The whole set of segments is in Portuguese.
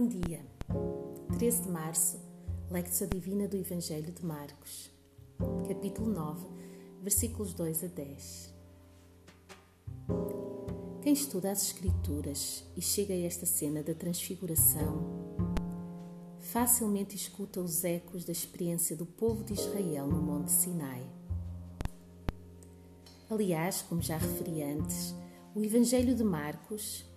Bom dia. 13 de março, Lecção Divina do Evangelho de Marcos, capítulo 9, versículos 2 a 10. Quem estuda as Escrituras e chega a esta cena da Transfiguração, facilmente escuta os ecos da experiência do povo de Israel no Monte Sinai. Aliás, como já referi antes, o Evangelho de Marcos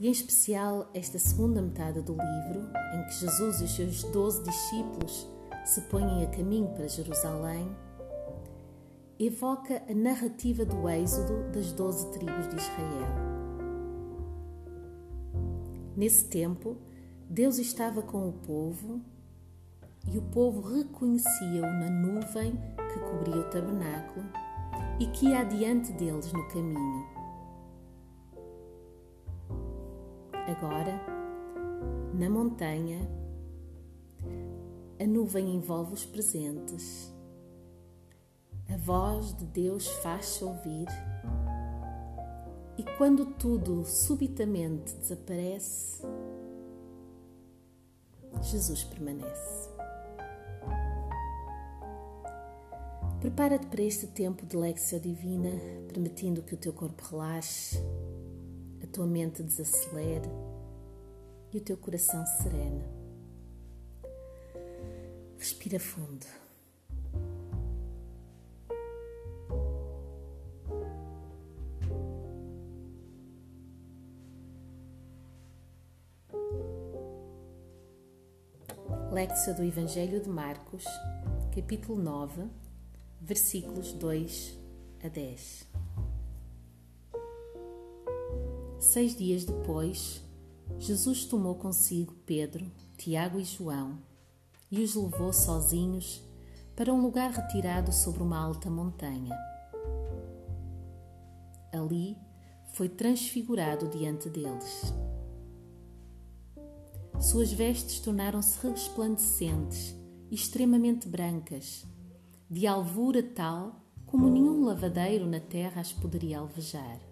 e em especial esta segunda metade do livro, em que Jesus e os seus doze discípulos se põem a caminho para Jerusalém, evoca a narrativa do êxodo das doze tribos de Israel. Nesse tempo, Deus estava com o povo e o povo reconhecia-o na nuvem que cobria o tabernáculo e que ia adiante deles no caminho. Agora, na montanha, a nuvem envolve os presentes. A voz de Deus faz-se ouvir. E quando tudo subitamente desaparece, Jesus permanece. Prepara-te para este tempo de Lexia Divina, permitindo que o teu corpo relaxe tua mente desacelere e o teu coração serena. Respira fundo. Léxio do Evangelho de Marcos, capítulo 9, versículos 2 a 10. Seis dias depois, Jesus tomou consigo Pedro, Tiago e João e os levou sozinhos para um lugar retirado sobre uma alta montanha. Ali foi transfigurado diante deles. Suas vestes tornaram-se resplandecentes e extremamente brancas, de alvura tal como nenhum lavadeiro na terra as poderia alvejar.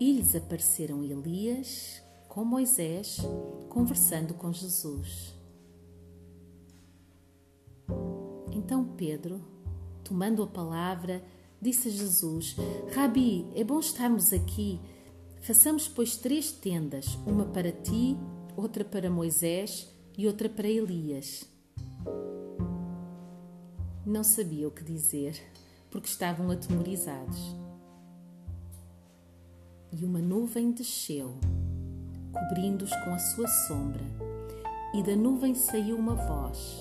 E lhes apareceram Elias com Moisés conversando com Jesus. Então Pedro, tomando a palavra, disse a Jesus: Rabi, é bom estarmos aqui. Façamos, pois, três tendas: uma para ti, outra para Moisés e outra para Elias. Não sabia o que dizer, porque estavam atemorizados e uma nuvem desceu, cobrindo-os com a sua sombra, e da nuvem saiu uma voz: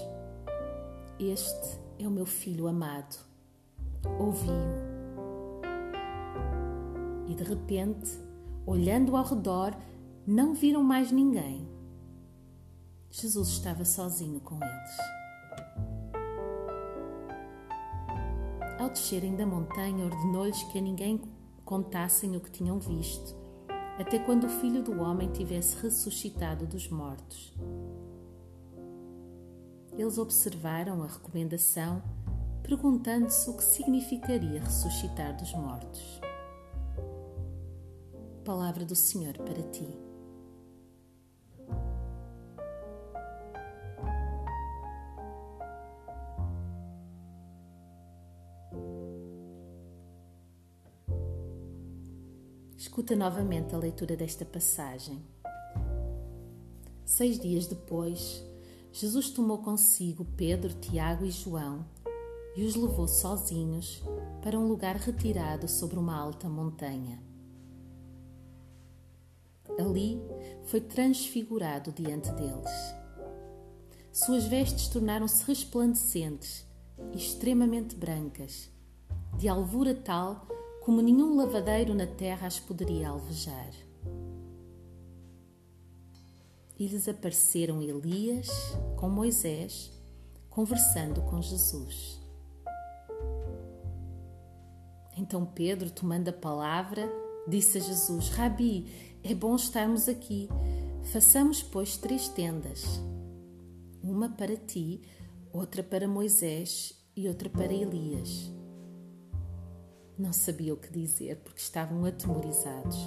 Este é o meu filho amado, ouvi-o. E de repente, olhando ao redor, não viram mais ninguém. Jesus estava sozinho com eles. Ao descerem da montanha, ordenou-lhes que a ninguém contassem o que tinham visto, até quando o Filho do Homem tivesse ressuscitado dos mortos. Eles observaram a recomendação, perguntando-se o que significaria ressuscitar dos mortos. Palavra do Senhor para ti. Escuta novamente a leitura desta passagem. Seis dias depois, Jesus tomou consigo Pedro, Tiago e João e os levou sozinhos para um lugar retirado sobre uma alta montanha. Ali foi transfigurado diante deles. Suas vestes tornaram-se resplandecentes e extremamente brancas, de alvura tal como nenhum lavadeiro na terra as poderia alvejar. E lhes apareceram Elias com Moisés, conversando com Jesus. Então Pedro, tomando a palavra, disse a Jesus: Rabi, é bom estarmos aqui. Façamos, pois, três tendas: uma para ti, outra para Moisés e outra para Elias. Não sabia o que dizer porque estavam atemorizados.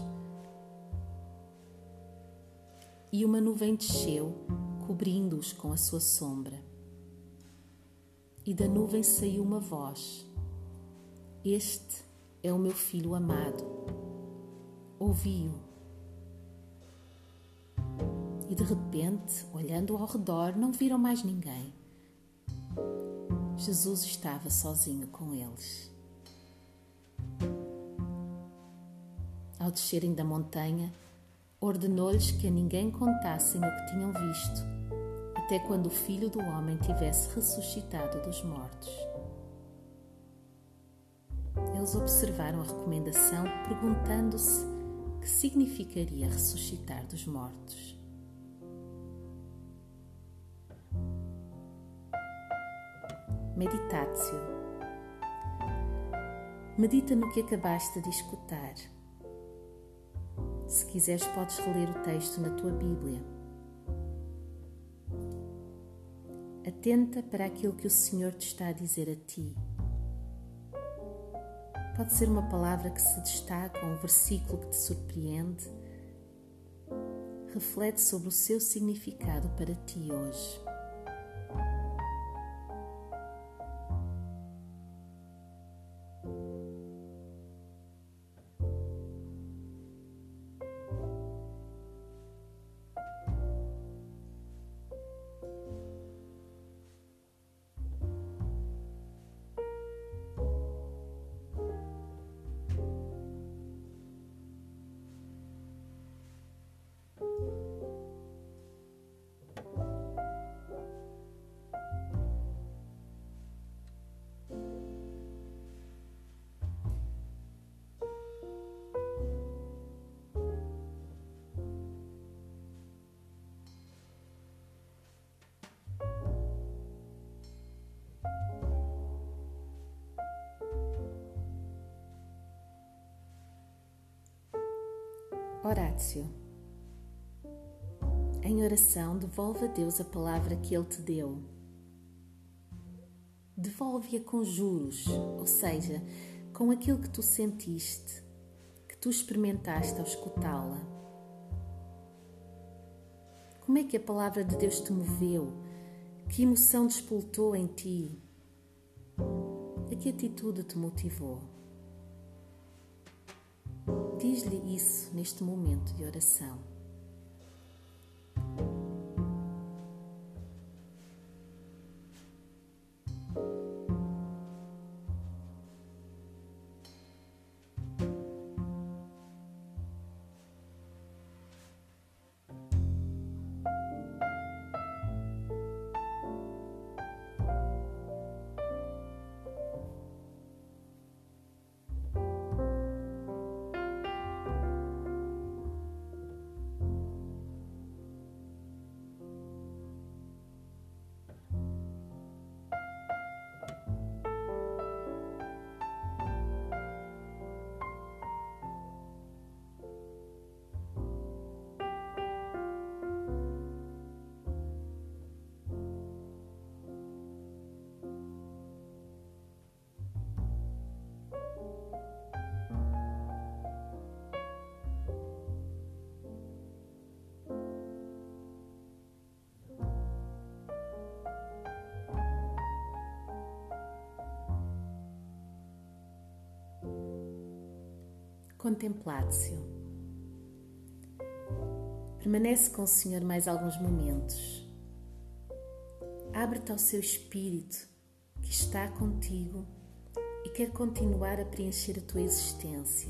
e uma nuvem desceu, cobrindo-os com a sua sombra. E da nuvem saiu uma voz: Este é o meu filho amado. Ouvi-o. E de repente, olhando ao redor, não viram mais ninguém. Jesus estava sozinho com eles. Ao descerem da montanha, ordenou-lhes que a ninguém contassem o que tinham visto, até quando o Filho do Homem tivesse ressuscitado dos mortos. Eles observaram a recomendação, perguntando-se que significaria ressuscitar dos mortos. Meditatio. Medita no que acabaste de escutar. Se quiseres, podes reler o texto na tua Bíblia. Atenta para aquilo que o Senhor te está a dizer a ti. Pode ser uma palavra que se destaca, um versículo que te surpreende. Reflete sobre o seu significado para ti hoje. Horácio. Em oração, devolve a Deus a palavra que Ele te deu. Devolve-a com juros, ou seja, com aquilo que tu sentiste, que tu experimentaste ao escutá-la. Como é que a palavra de Deus te moveu? Que emoção despoltou em ti? A que atitude te motivou? Diz-lhe isso neste momento de oração. Contemplatio. Permanece com o Senhor mais alguns momentos. Abre-te ao seu espírito que está contigo e quer continuar a preencher a tua existência,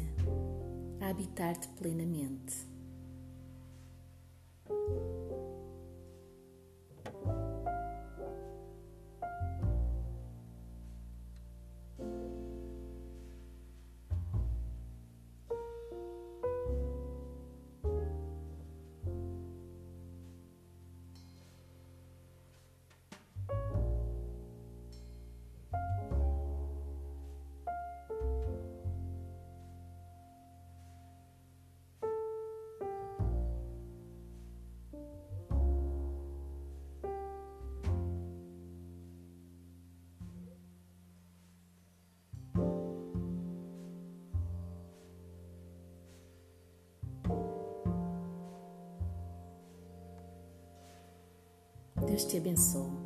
a habitar-te plenamente. Deus te abençoe.